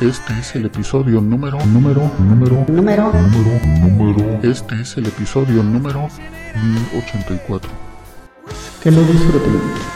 Este es el episodio número, número, número, Número número, número. Este es el episodio número 1084. que lo disfruten.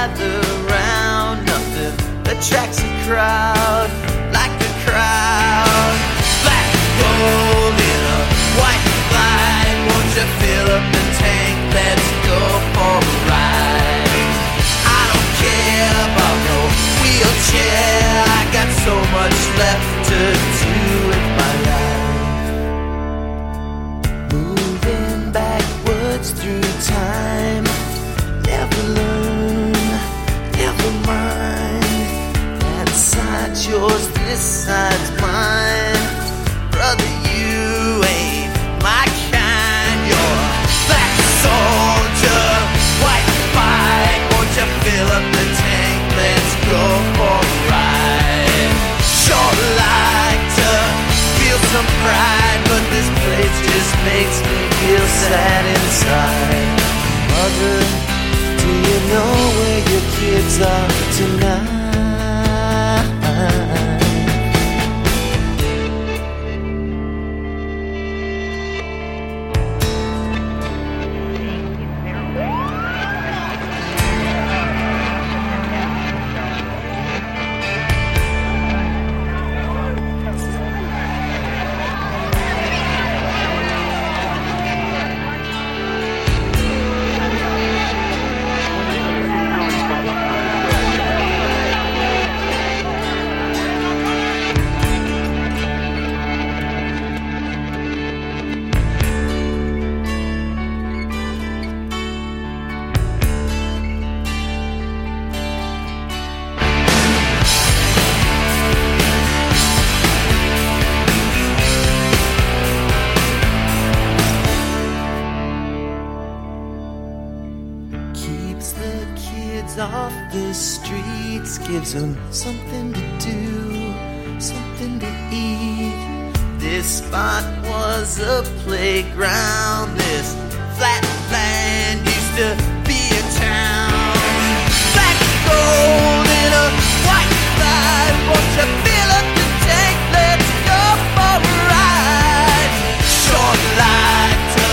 Gather round. Nothing attracts a crowd like a crowd. Black gold in a white flag. Won't you fill up the tank? Let's go for a ride. I don't care about no wheelchair. I got so much left to do mind. That side's yours, this side's mine. Brother, you ain't my kind. You're black soldier, white fight. Won't you fill up the tank? Let's go for a ride. Sure like to feel some pride, but this place just makes me feel sad inside. Mother, do you know kids are tonight? Streets, something to do, something to eat. This spot was a playground, this flat land used to be a town. Black gold in a white flag, won't you fill up the tank? Let's go for a ride. Short like to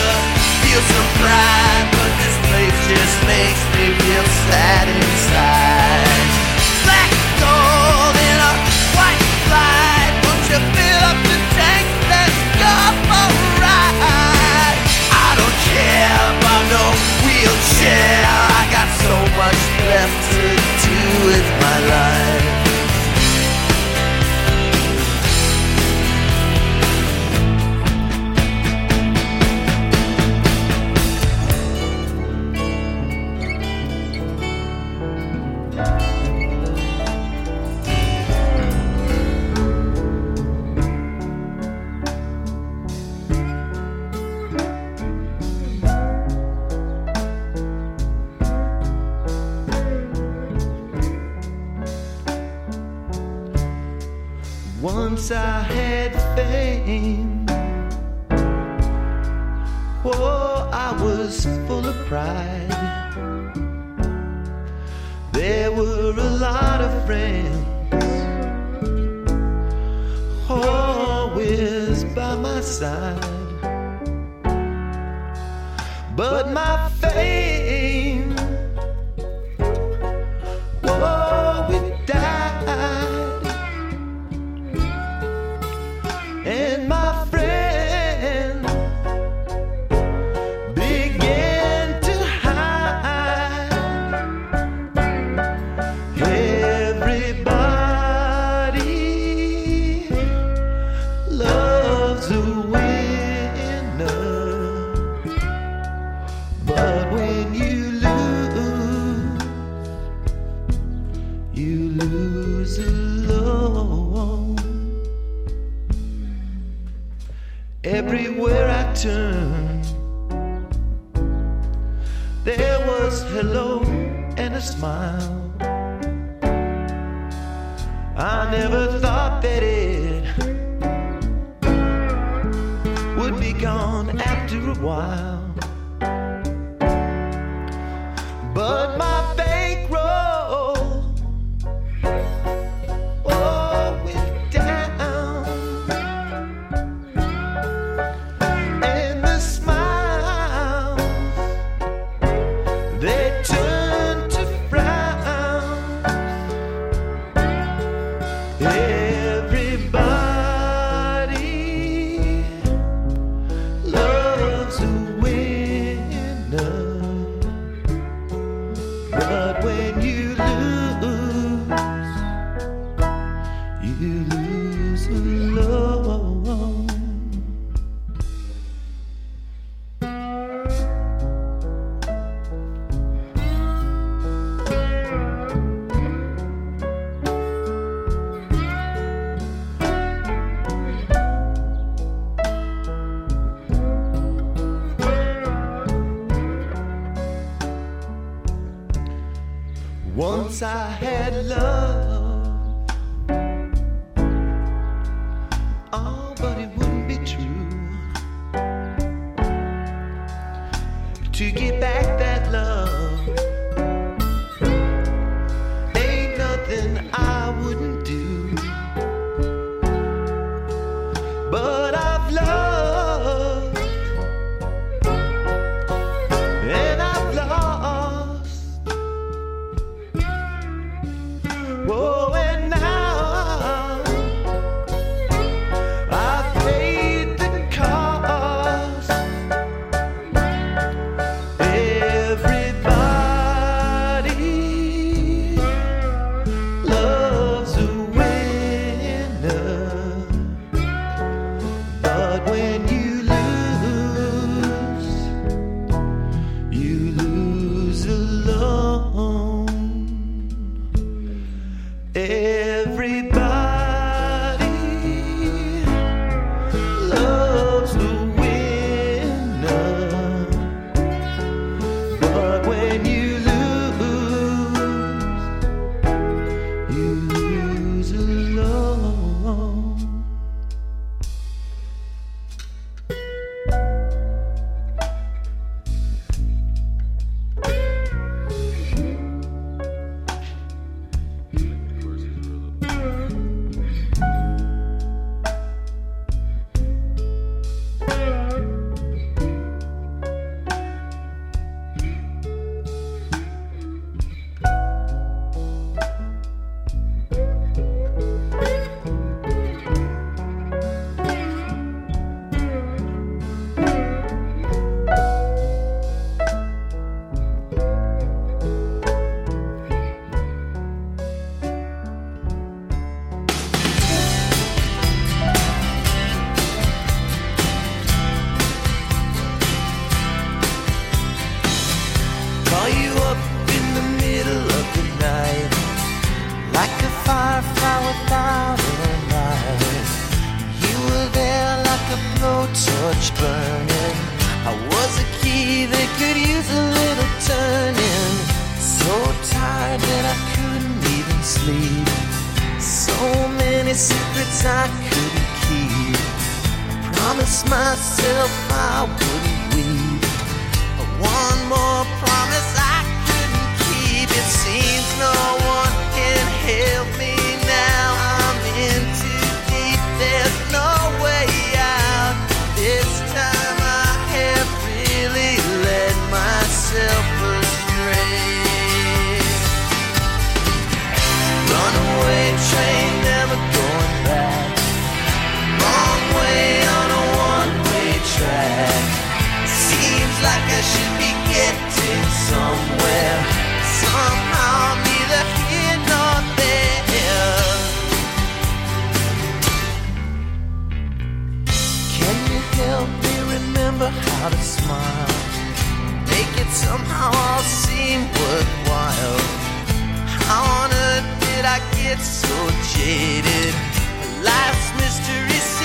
feel some pride, but this place just makes me feel sad inside. Pride. There were a lot of friends always by my side. But my fame, Everywhere I turn, there was hello and a smile. I never thought that it would be gone after a while. myself. how all seem worthwhile. How on earth did I get so jaded? Life's mystery.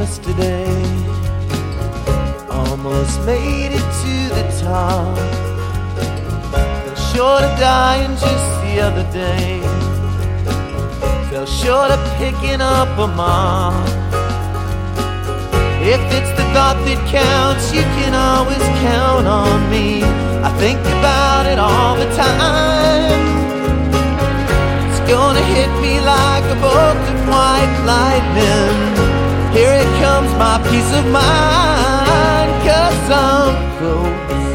Yesterday. Almost made it to the top. Fell short of dying just the other day. Fell short of picking up a mom. If it's the thought that counts, you can always count on me. I think about it all the time. It's gonna hit me like a bolt of white lightning. Here it comes, my peace of mind. Cause I'm close,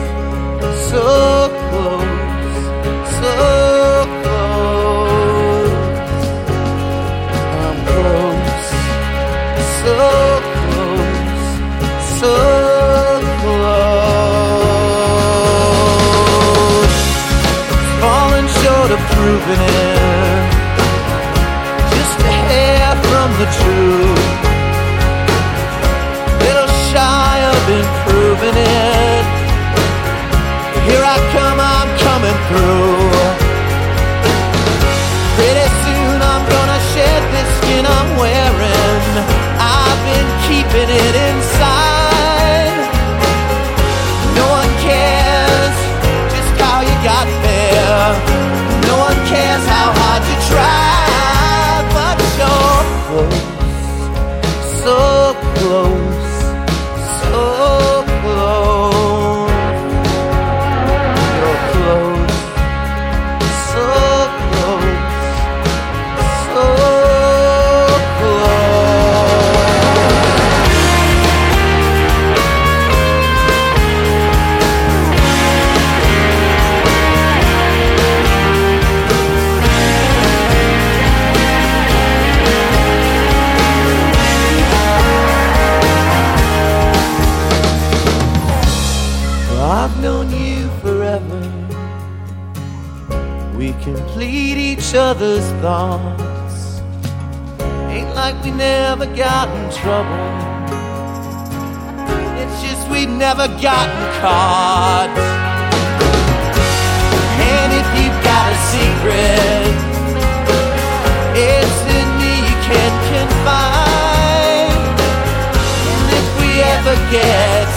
thoughts. Ain't like we never got in trouble. It's just we never gotten caught. And if you've got a secret, it's in me you can't confide. And if we ever get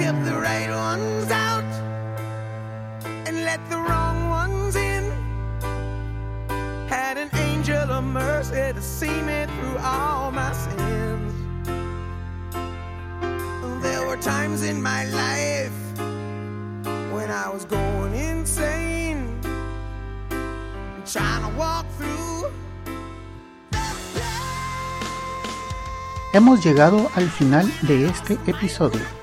keep the right ones out and let the wrong ones in. Had angel of mercy to see me through all my sins. There were times in my life when I was going insane, trying to walk through. Hemos llegado al final de este episodio.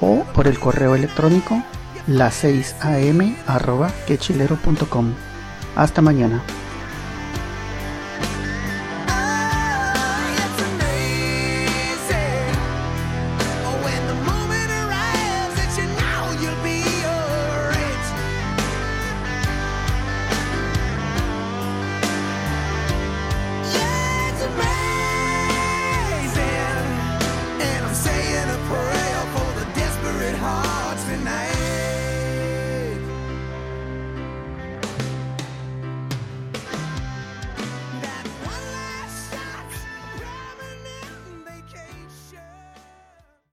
o por el correo electrónico las 6 am arroba quechilero.com. Hasta mañana.